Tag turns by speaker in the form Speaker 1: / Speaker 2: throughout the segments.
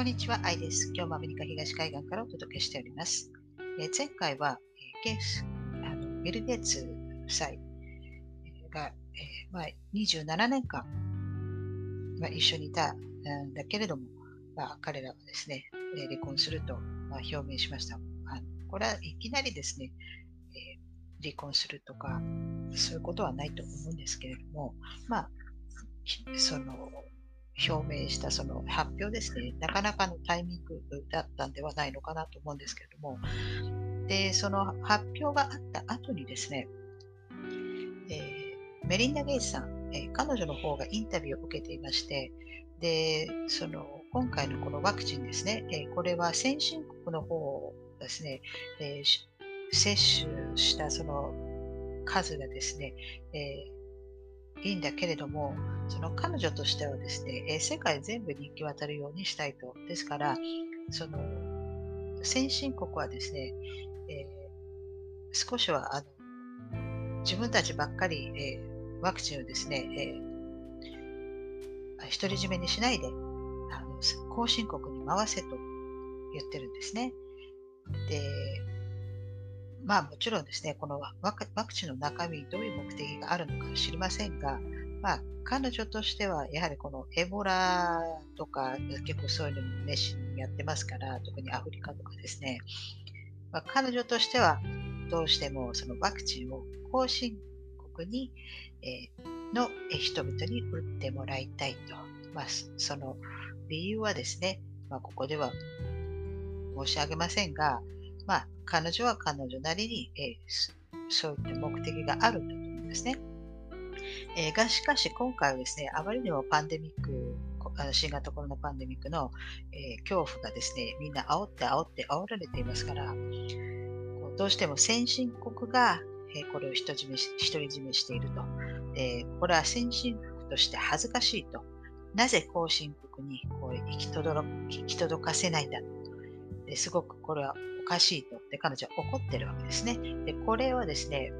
Speaker 1: こんにちは、アイです。今日もアメリカ東海岸からお届けしております。えー、前回は、えー、ゲスあのビル・ゲイツ夫妻が、えーまあ、27年間、まあ、一緒にいたんだけれども、まあ、彼らはですね、え離婚すると、まあ、表明しました。あのこれはいきなりですね、え離婚するとか、そういうことはないと思うんですけれども、まあ、その表明したその発表ですね、なかなかのタイミングだったんではないのかなと思うんですけれども、で、その発表があった後にですね、えー、メリンダ・ゲイツさん、えー、彼女の方がインタビューを受けていまして、で、その今回のこのワクチンですね、えー、これは先進国の方ですね、え接種したその数がですね、えいいんだけれども、その彼女としてはですね、え世界全部に行き渡るようにしたいと。ですから、その先進国はですね、えー、少しはあの自分たちばっかり、えー、ワクチンをですね、えー、独り占めにしないであの後進国に回せと言ってるんですね。で、まあもちろんですね、このワクチンの中身どういう目的があるのか知りませんが、まあ彼女としてはやはりこのエボラとか結構そういうのに熱心にやってますから、特にアフリカとかですね、まあ、彼女としてはどうしてもそのワクチンを後進国に、えー、の人々に打ってもらいたいと。まあ、その理由はですね、まあ、ここでは申し上げませんが、まあ、彼女は彼女なりに、えー、そういった目的があるんだと思うんですね。えー、がしかし今回はですね、あまりにもパンデミック、新型コロナパンデミックの、えー、恐怖がですね、みんな煽って煽って煽られていますから、どうしても先進国が、え、これを独り占め独り占めしていると、え。これは先進国として恥ずかしいと。なぜ後進国にこう行き届き届かせないんだ。ですごくこれはおかしいとで彼女は怒ってるわけですね。で、これはですね、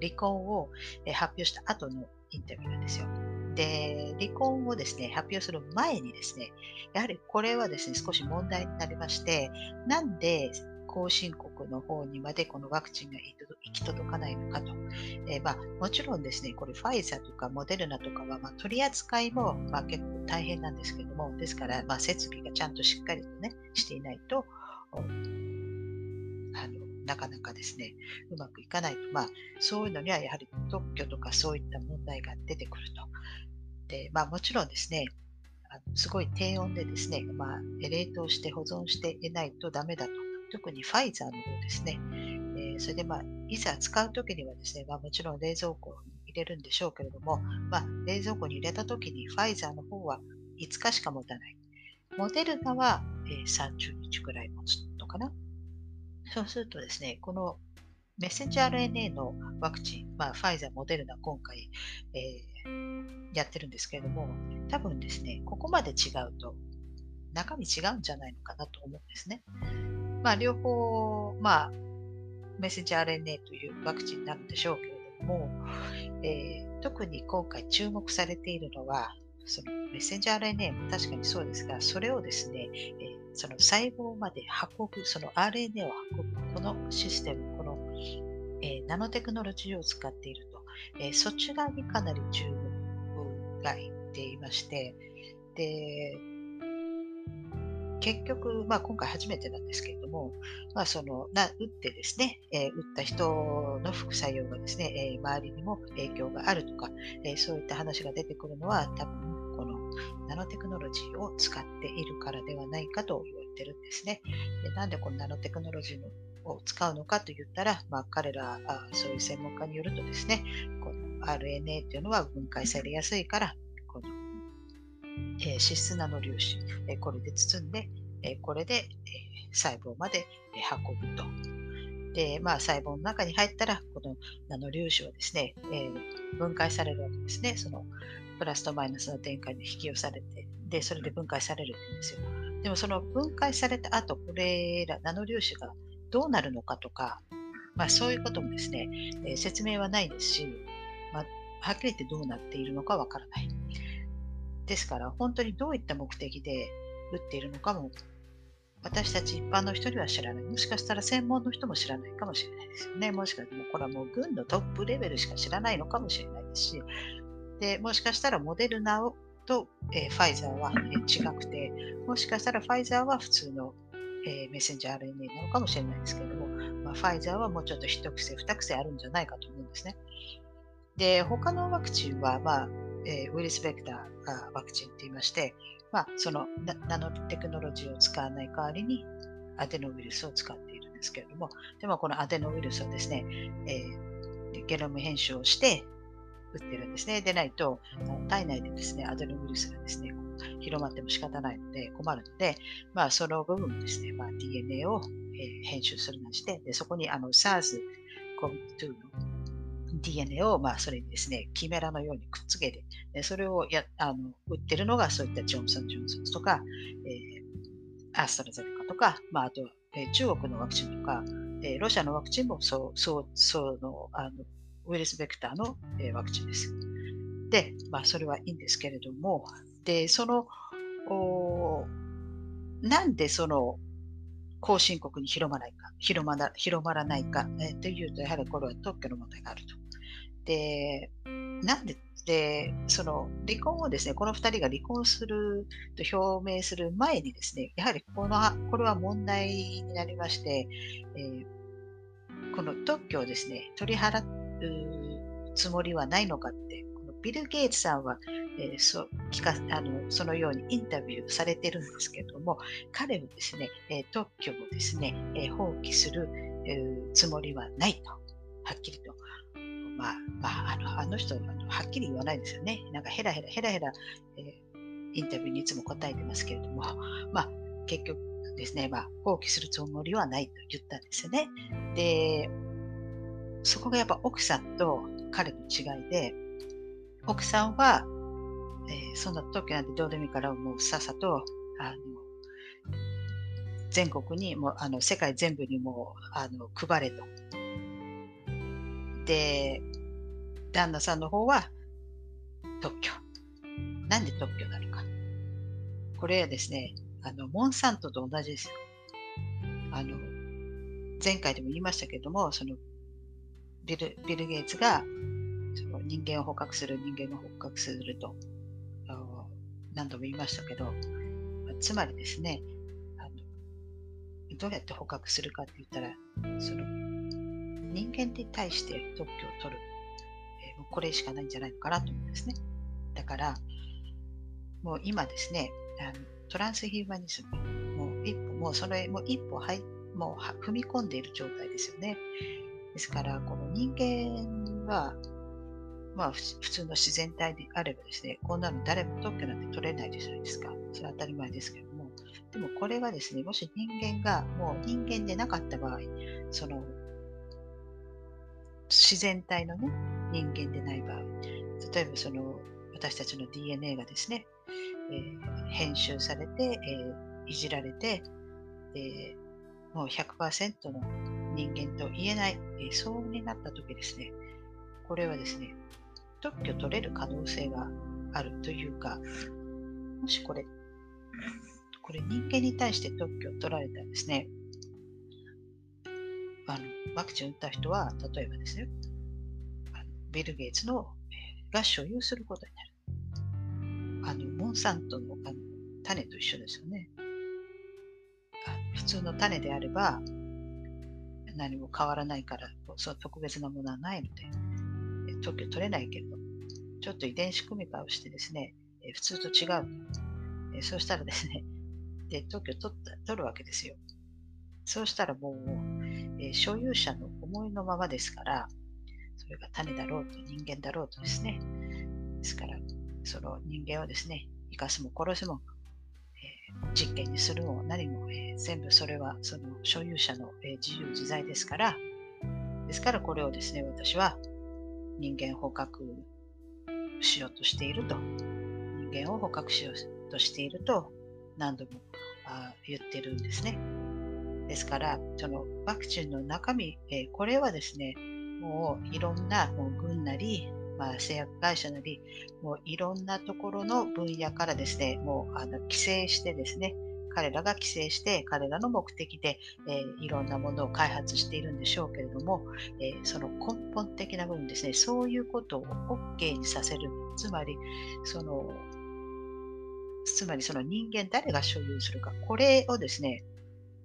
Speaker 1: 離婚を発表した後のインタビューなんですよ。で、離婚をですね、発表する前にですね、やはりこれはですね、少し問題になりまして、なんで後進国の方にまでこのワクチンが行き届かないのかと。えー、まあ、もちろんですね、これファイザーとかモデルナとかは、ま、取り扱いも、ま、結構大変なんですけども、ですから、まあ、設備がちゃんとしっかりとね、していないと、あのなかなかですね、うまくいかないと。まあ、そういうのにはやはり特許とかそういった問題が出てくると。で、まあもちろんですね、あのすごい低温でですね、まあ、冷凍して保存していないとダメだと。特にファイザーの方ですね。えー、それでまあ、いざ使うときにはですね、まあもちろん冷蔵庫にれるんでしょうけれども、まあ、冷蔵庫に入れたときにファイザーの方は5日しか持たない。モデルナは、えー、30日くらい持つのかな。そうするとですね、このメッセンジャー RNA のワクチン、まあ、ファイザー、モデルナ、今回、えー、やってるんですけれども、多分ですね、ここまで違うと、中身違うんじゃないのかなと思うんですね。まあ、両方、まあ、メッセンジャー RNA というワクチンになるんでしょうけれども、えー、特に今回注目されているのは、そのメッセンジャー RNA も確かにそうですが、それをですね、えー、その細胞まで運ぶ、その RNA を運ぶ、このシステム、この、えー、ナノテクノロジーを使っていると、えー、そちらにかなり注目がいっていまして、で、結局、まあ、今回初めてなんですけれども、まあ、そのな打ってですね、えー、打った人の副作用がですね、えー、周りにも影響があるとか、えー、そういった話が出てくるのは多分このナノテクノロジーを使っているからではないかと言われてるんですね。でなんでこのナノテクノロジーを使うのかと言ったら、まあ、彼らあ、そういう専門家によるとですね、この RNA というのは分解されやすいから、え、脂質ナノ粒子、え、これで包んで、え、これで、え細胞まで、え運ぶと。で、まあ、細胞の中に入ったら、このナノ粒子はですね、え分解されるわけですね。そのプラスとマイナスの展開に引き寄せられて、で、それで分解されるんですよ。でもその分解された後、これらナノ粒子がどうなるのかとか、まあそういうこともですね、え、説明はないですし、まあ、はっきり言ってどうなっているのかわからない。ですから、本当にどういった目的で打っているのかも、私たち一般の人には知らない。もしかしたら専門の人も知らないかもしれないですよね。もしかしたら、これはもう軍のトップレベルしか知らないのかもしれないですし、でもしかしたらモデルナをと、えー、ファイザーは、え違くて、もしかしたらファイザーは普通の、えー、メッセンジャー RNA なのかもしれないですけども、まあ、ファイザーはもうちょっと一癖、二癖あるんじゃないかと思うんですね。で、他のワクチンは、まあ、えー、ウイルスベクターワクチンと言いまして、まあ、そのナノテクノロジーを使わない代わりにアデノウイルスを使っているんですけれども、でもこのアデノウイルスはですね、えー、ゲノム編集をして打ってるんですね。でないと、体内でですね、アデノウイルスがですね、広まっても仕方ないので困るので、まあ、その部分ですね、まあ、DNA を、えー、編集するなして、でそこにあの SARS-CoV-2 の DNA を、まあ、それにですね、キメラのようにくっつけて、それをやあの売ってるのが、そういったジョンソン・ジョンソンとか、えー、アストラゼネカとか、まあ、あと、えー、中国のワクチンとか、えー、ロシアのワクチンもそう、そう、そうの、あのウイルスベクターの、えー、ワクチンです。で、まあ、それはいいんですけれども、で、その、おなんでその後進国に広まないか、広まら広まらないか、え、というと、やはりこれは特許の問題があると。で、なんで、で、その離婚をですね、この2人が離婚すると表明する前にですね、やはりこのこれは問題になりまして、えー、この特許をですね、取り払うつもりはないのかって、このビル・ゲイツさんは、えー、そ聞かあのそのようにインタビューされてるんですけれども、彼はですね、えー、特許をですね、え、放棄する、えー、つもりはないと、はっきりと。まあ、まあ、あのあの人あの、はっきり言わないですよね。なんかヘラヘラヘラヘラ、えー、インタビューにいつも答えてますけれども、まあ、結局ですね、まあ、放棄するつもりはないと言ったんですよね。で、そこがやっぱ奥さんと彼の違いで、奥さんはえー、そんな時なんてどうでもいいからもうさっさとあの全国にもあの世界全部にもあの配れと。で旦那さんの方は特許。なんで特許なのか。これはですね、あのモンサントと同じですよ。あの前回でも言いましたけども、そのビルビル・ゲイツがその人間を捕獲する、人間を捕獲すると何度も言いましたけど、つまりですね、あのどうやって捕獲するかって言ったら、その人間に対して特許を取る、もうこれしかないんじゃないのかなと思うんですね。だから、もう今ですね、あのトランスヒューマニズム、もう一歩、もうそれ、もう一歩入もう踏み込んでいる状態ですよね。ですから、この人間は、まあ、普通の自然体であればですね、こんなの誰も特許なんて取れないじゃないですか。それは当たり前ですけども。でもこれはですね、もし人間がもう人間でなかった場合、その自然体のね、人間でない場合、例えばその私たちの DNA がですね、えー、編集されて、えー、いじられて、えー、もう100%の人間と言えない、えー、そうになった時ですね、これはですね、特許取れる可能性があるというか、もしこれ、これ人間に対して特許を取られたらですね、ワクチンを打った人は、例えばですね、あのビル・ゲイツのが所有することになる。あのモンサントのあの種と一緒ですよね。普通の種であれば何も変わらないから、そう特別なものはないので、特許取れないけれど、ちょっと遺伝子組み換えをしてですね、普通と違う。そうしたらですね、で特許取った取るわけですよ。そうしたらもう、え所有者の思いのままですから、それが種だろうと人間だろうとですね、ですから、その人間をですね、生かすも殺すも、えー、実験にするも何も、えー、全部それはその所有者の、えー、自由自在ですから、ですからこれをですね、私は人間捕獲しようとしていると、人間を捕獲しようとしていると何度もあ言ってるんですね。ですから、そのワクチンの中身、えー、これはですね、もういろんなもう軍なり、まあ、製薬会社なり、もういろんなところの分野からですね、もうあの規制してですね、彼らが規制して彼らの目的で、えー、いろんなものを開発しているんでしょうけれども、えー、その根本的な部分ですね、そういうことを OK にさせる、つまり、その、つまりその人間誰が所有するか、これをですね、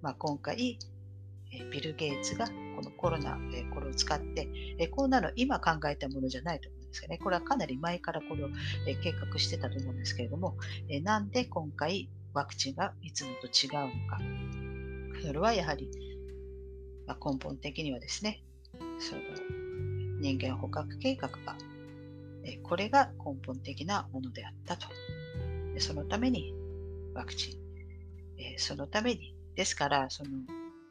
Speaker 1: まあ、今回、ビル・ゲイツがこのコロナ、これを使って、こんなの今考えたものじゃないと思うんですよね。これはかなり前からこれを計画してたと思うんですけれども、なんで今回ワクチンがいつもと違うのか。それはやはり、ま、根本的にはですね、その人間捕獲計画が、えこれが根本的なものであったと。そのためにワクチン、えそのために、ですから、その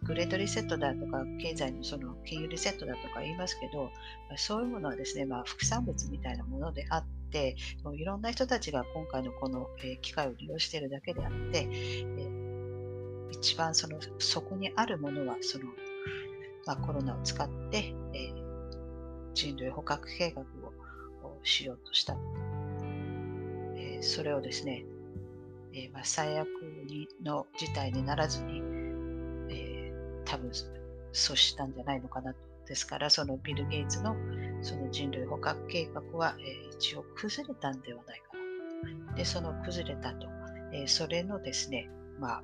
Speaker 1: グレートリセットだとか、経済のその金融リセットだとか言いますけど、そういうものはですね、まあ、副産物みたいなものであって、もういろんな人たちが今回のこの、え機会を利用しているだけであって、え一番そのそこにあるものはその、まあ、コロナを使って、え人類捕獲計画をしようとした、えそれをですね、えまあ、最悪にの事態にならずに、多分阻止したんじゃないのかなと。ですから、そのビル・ゲイツのその人類捕獲計画は、えー、一応崩れたんではないかな。で、その崩れたと。えー、それのですね、まあ、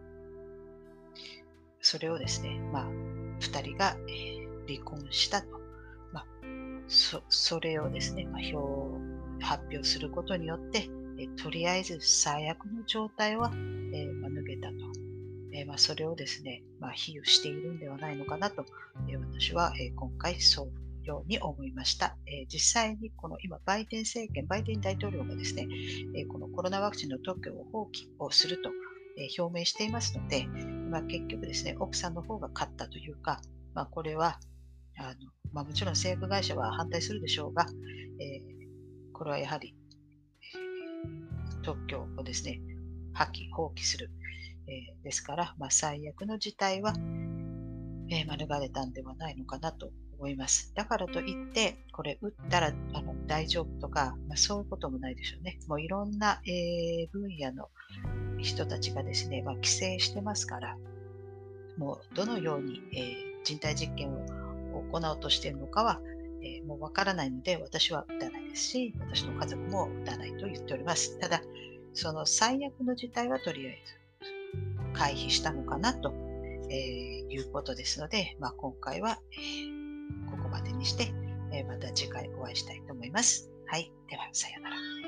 Speaker 1: それをですね、まあ、二人が、え、離婚したと。まあ、そそれをですね、まあ、表発表することによって、えとりあえず最悪の状態は、えまあ、抜けたと。えー、まあ、それをですね、まあ、比喩しているんではないのかなと、え、私は、え今回そうように思いました、え実際にこの今、バイデン政権、バイデン大統領がですね、えこのコロナワクチンの特許を放棄をすると、え表明していますので、ま、結局ですね、奥さんの方が勝ったというか、ま、これはあの、ま、もちろん政府会社は反対するでしょうが、えこれはやはり、特許をですね、破棄、放棄する、えー、ですから、まあ、最悪の事態は、えー、免れたんではないのかなと思います。だからといって、これ打ったらあの大丈夫とか、まあ、そういうこともないでしょうね。もういろんな、えー、分野の人たちがですね、まあ、規制してますから、もうどのように、えー、人体実験を行おうとしているのかは、え、もうわからないので、私は打たないですし、私の家族も打たないと言っております。ただ、その最悪の事態はとりあえず回避したのかなと、えー、いうことですので、まあ、今回は、ここまでにして、えー、また次回お会いしたいと思います。はい。では、さようなら。